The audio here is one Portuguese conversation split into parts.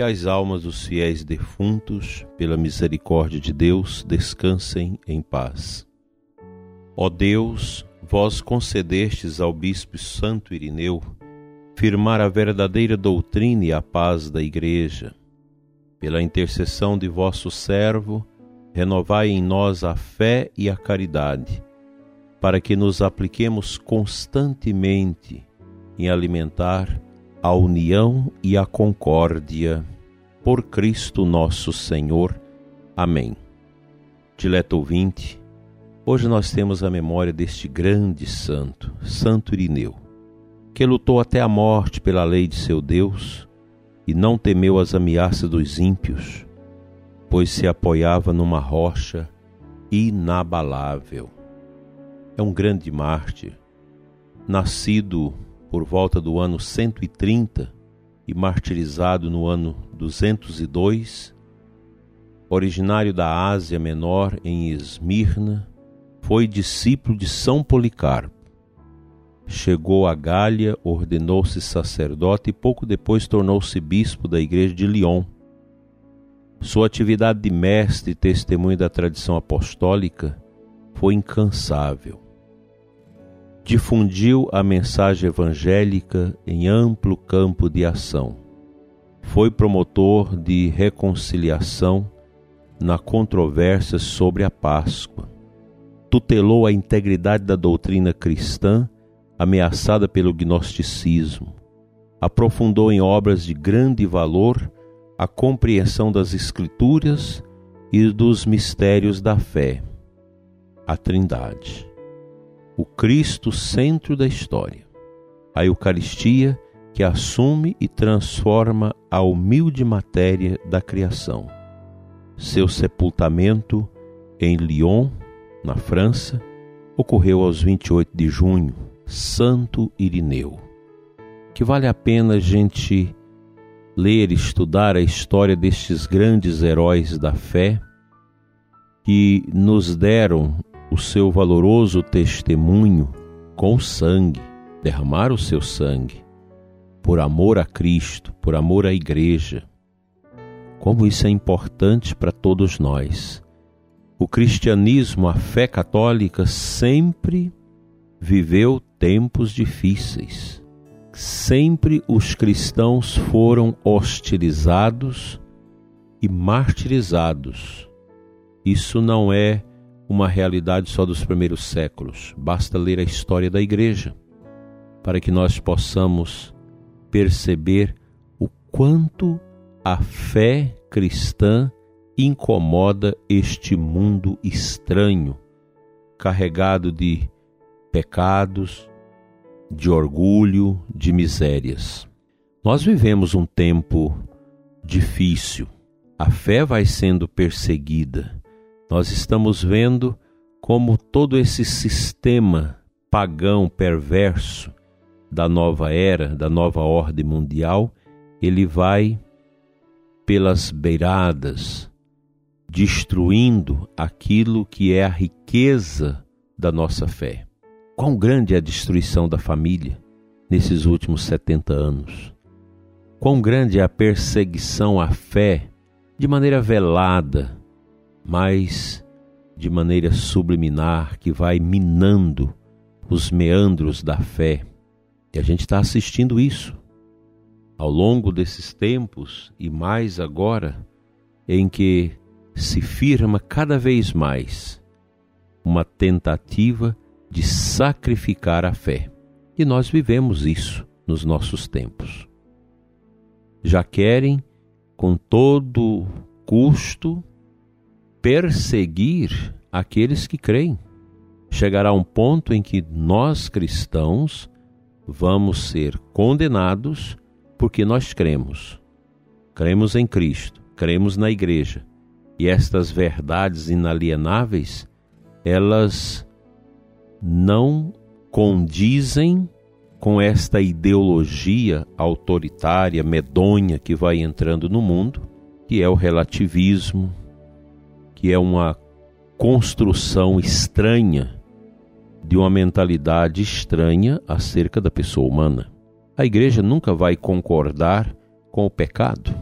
Que as almas dos fiéis defuntos, pela misericórdia de Deus, descansem em paz. Ó Deus, vós concedestes ao Bispo Santo Irineu firmar a verdadeira doutrina e a paz da Igreja. Pela intercessão de vosso servo, renovai em nós a fé e a caridade para que nos apliquemos constantemente em alimentar a união e a concórdia. Por Cristo nosso Senhor. Amém. Dileto ouvinte, hoje nós temos a memória deste grande santo, Santo Irineu, que lutou até a morte pela lei de seu Deus e não temeu as ameaças dos ímpios, pois se apoiava numa rocha inabalável é um grande mártir, nascido por volta do ano 130 e martirizado no ano 202, originário da Ásia Menor em Esmirna, foi discípulo de São Policarpo. Chegou a Gália, ordenou-se sacerdote e pouco depois tornou-se bispo da igreja de Lyon. Sua atividade de mestre e testemunho da tradição apostólica foi incansável. Difundiu a mensagem evangélica em amplo campo de ação. Foi promotor de reconciliação na controvérsia sobre a Páscoa. Tutelou a integridade da doutrina cristã ameaçada pelo gnosticismo. Aprofundou em obras de grande valor a compreensão das Escrituras e dos mistérios da fé a Trindade, o Cristo centro da história, a Eucaristia que assume e transforma a humilde matéria da criação. Seu sepultamento em Lyon, na França, ocorreu aos 28 de junho, Santo Irineu. Que vale a pena a gente ler e estudar a história destes grandes heróis da fé que nos deram o seu valoroso testemunho com sangue, derramar o seu sangue, por amor a Cristo, por amor à Igreja. Como isso é importante para todos nós. O cristianismo, a fé católica, sempre viveu tempos difíceis. Sempre os cristãos foram hostilizados e martirizados. Isso não é uma realidade só dos primeiros séculos. Basta ler a história da igreja para que nós possamos perceber o quanto a fé cristã incomoda este mundo estranho, carregado de pecados, de orgulho, de misérias. Nós vivemos um tempo difícil. A fé vai sendo perseguida nós estamos vendo como todo esse sistema pagão perverso da nova era, da nova ordem mundial, ele vai pelas beiradas, destruindo aquilo que é a riqueza da nossa fé. Quão grande é a destruição da família nesses últimos 70 anos? Quão grande é a perseguição à fé de maneira velada, mas de maneira subliminar que vai minando os meandros da fé. E a gente está assistindo isso ao longo desses tempos e mais agora, em que se firma cada vez mais uma tentativa de sacrificar a fé. E nós vivemos isso nos nossos tempos. Já querem, com todo custo, perseguir aqueles que creem. Chegará um ponto em que nós cristãos vamos ser condenados porque nós cremos. Cremos em Cristo, cremos na igreja e estas verdades inalienáveis, elas não condizem com esta ideologia autoritária, medonha que vai entrando no mundo, que é o relativismo, que é uma construção estranha de uma mentalidade estranha acerca da pessoa humana. A igreja nunca vai concordar com o pecado.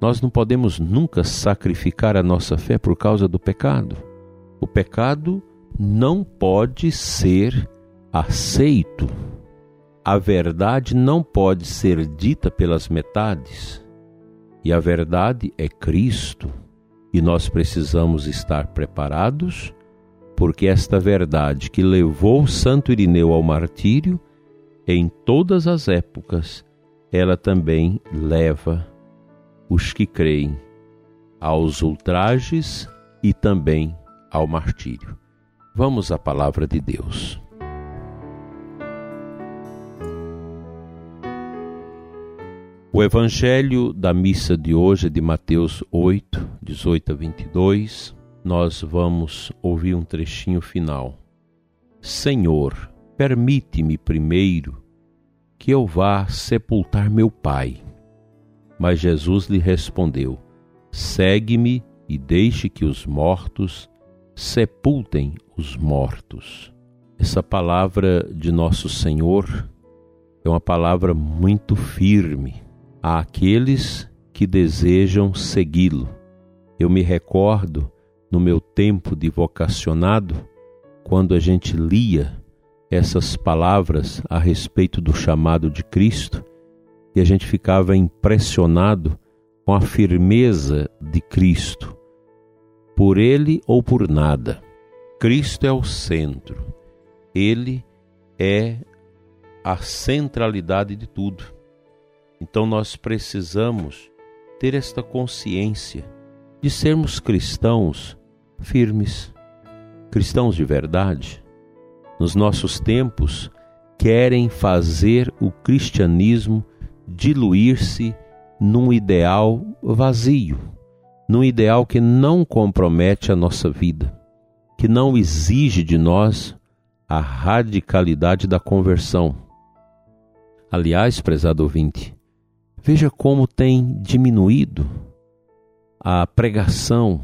Nós não podemos nunca sacrificar a nossa fé por causa do pecado. O pecado não pode ser aceito. A verdade não pode ser dita pelas metades. E a verdade é Cristo. E nós precisamos estar preparados, porque esta verdade que levou Santo Irineu ao martírio, em todas as épocas, ela também leva os que creem aos ultrajes e também ao martírio. Vamos à palavra de Deus. O evangelho da missa de hoje é de Mateus 8, 18 a 22. Nós vamos ouvir um trechinho final. Senhor, permite-me primeiro que eu vá sepultar meu pai. Mas Jesus lhe respondeu: Segue-me e deixe que os mortos sepultem os mortos. Essa palavra de Nosso Senhor é uma palavra muito firme àqueles que desejam segui-lo. Eu me recordo no meu tempo de vocacionado, quando a gente lia essas palavras a respeito do chamado de Cristo e a gente ficava impressionado com a firmeza de Cristo, por ele ou por nada. Cristo é o centro, ele é a centralidade de tudo. Então nós precisamos ter esta consciência de sermos cristãos firmes, cristãos de verdade nos nossos tempos, querem fazer o cristianismo diluir-se num ideal vazio, num ideal que não compromete a nossa vida, que não exige de nós a radicalidade da conversão. Aliás, prezado ouvinte, veja como tem diminuído a pregação,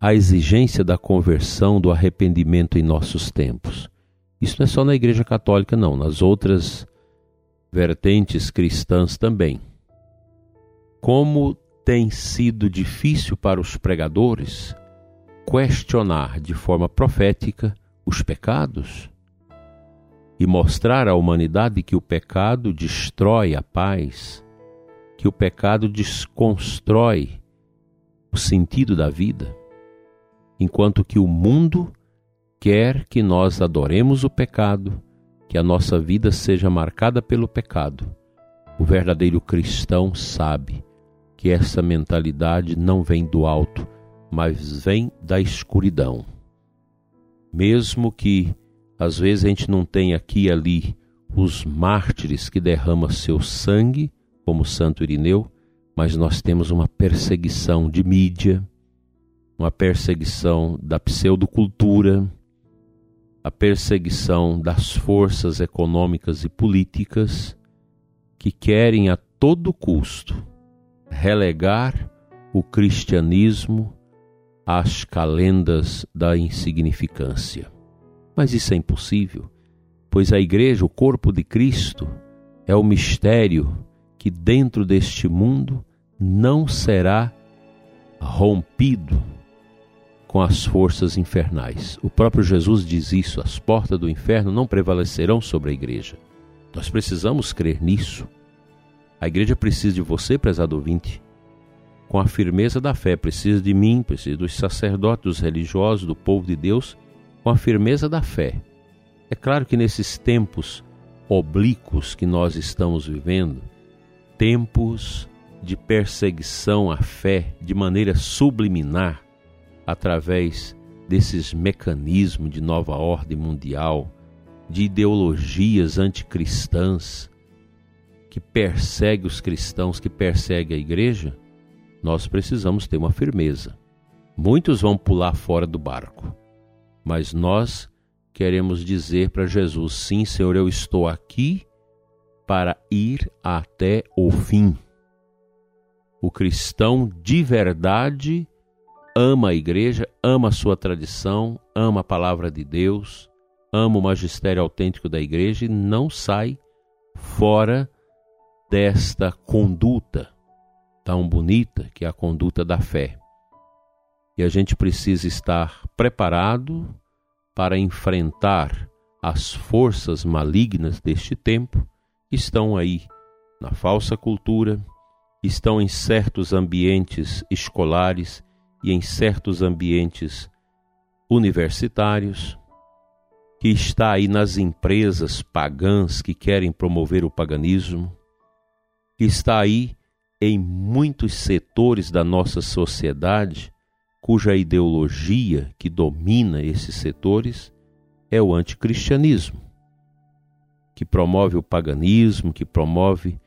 a exigência da conversão, do arrependimento em nossos tempos. Isso não é só na Igreja Católica, não, nas outras vertentes cristãs também. Como tem sido difícil para os pregadores questionar de forma profética os pecados e mostrar à humanidade que o pecado destrói a paz, que o pecado desconstrói o sentido da vida, enquanto que o mundo quer que nós adoremos o pecado, que a nossa vida seja marcada pelo pecado. O verdadeiro cristão sabe que essa mentalidade não vem do alto, mas vem da escuridão. Mesmo que às vezes a gente não tenha aqui e ali os mártires que derramam seu sangue, como Santo Irineu, mas nós temos uma perseguição de mídia, uma perseguição da pseudocultura, a perseguição das forças econômicas e políticas que querem a todo custo relegar o cristianismo às calendas da insignificância. Mas isso é impossível, pois a igreja, o corpo de Cristo, é o mistério que dentro deste mundo não será rompido com as forças infernais. O próprio Jesus diz isso: as portas do inferno não prevalecerão sobre a igreja. Nós precisamos crer nisso. A igreja precisa de você, prezado ouvinte, com a firmeza da fé, precisa de mim, precisa dos sacerdotes, dos religiosos, do povo de Deus, com a firmeza da fé. É claro que nesses tempos oblíquos que nós estamos vivendo, tempos de perseguição à fé de maneira subliminar, através desses mecanismos de nova ordem mundial, de ideologias anticristãs que persegue os cristãos, que persegue a igreja, nós precisamos ter uma firmeza. Muitos vão pular fora do barco, mas nós queremos dizer para Jesus: sim, Senhor, eu estou aqui para ir até o fim. O cristão de verdade ama a igreja, ama a sua tradição, ama a palavra de Deus, ama o magistério autêntico da igreja e não sai fora desta conduta tão bonita que é a conduta da fé. E a gente precisa estar preparado para enfrentar as forças malignas deste tempo estão aí na falsa cultura, estão em certos ambientes escolares e em certos ambientes universitários, que está aí nas empresas pagãs que querem promover o paganismo, que está aí em muitos setores da nossa sociedade cuja ideologia que domina esses setores é o anticristianismo, que promove o paganismo, que promove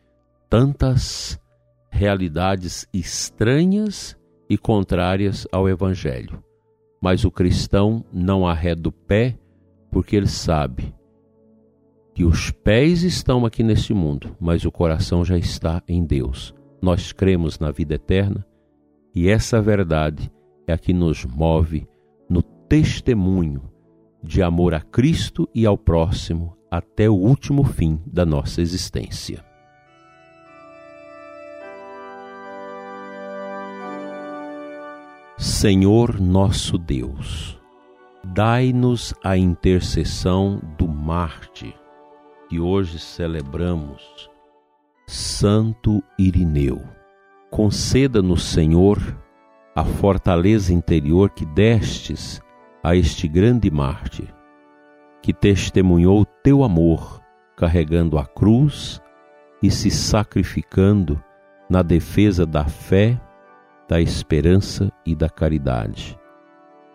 tantas realidades estranhas e contrárias ao evangelho. Mas o cristão não arreda o pé porque ele sabe que os pés estão aqui neste mundo, mas o coração já está em Deus. Nós cremos na vida eterna e essa verdade é a que nos move no testemunho de amor a Cristo e ao próximo até o último fim da nossa existência. Senhor nosso Deus, dai-nos a intercessão do Marte, que hoje celebramos, Santo Irineu. Conceda-nos, Senhor, a fortaleza interior que destes a este grande mártir, que testemunhou teu amor, carregando a cruz e se sacrificando na defesa da fé, da esperança e da caridade.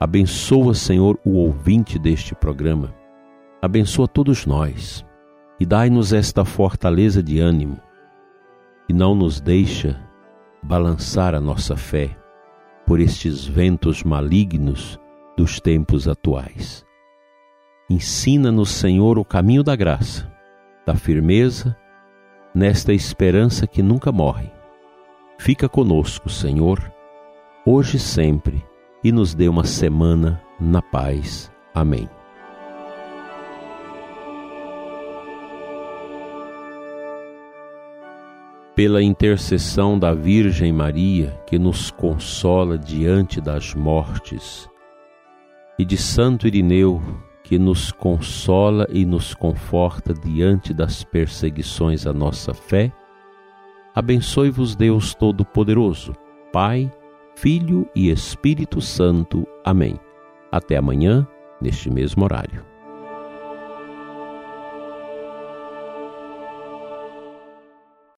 Abençoa, Senhor, o ouvinte deste programa. Abençoa todos nós e dai-nos esta fortaleza de ânimo e não nos deixa balançar a nossa fé por estes ventos malignos dos tempos atuais. Ensina-nos, Senhor, o caminho da graça, da firmeza, nesta esperança que nunca morre. Fica conosco, Senhor, hoje e sempre, e nos dê uma semana na paz. Amém. pela intercessão da Virgem Maria, que nos consola diante das mortes, e de Santo Irineu, que nos consola e nos conforta diante das perseguições à nossa fé, abençoe-vos Deus Todo-Poderoso, Pai, Filho e Espírito Santo. Amém. Até amanhã, neste mesmo horário.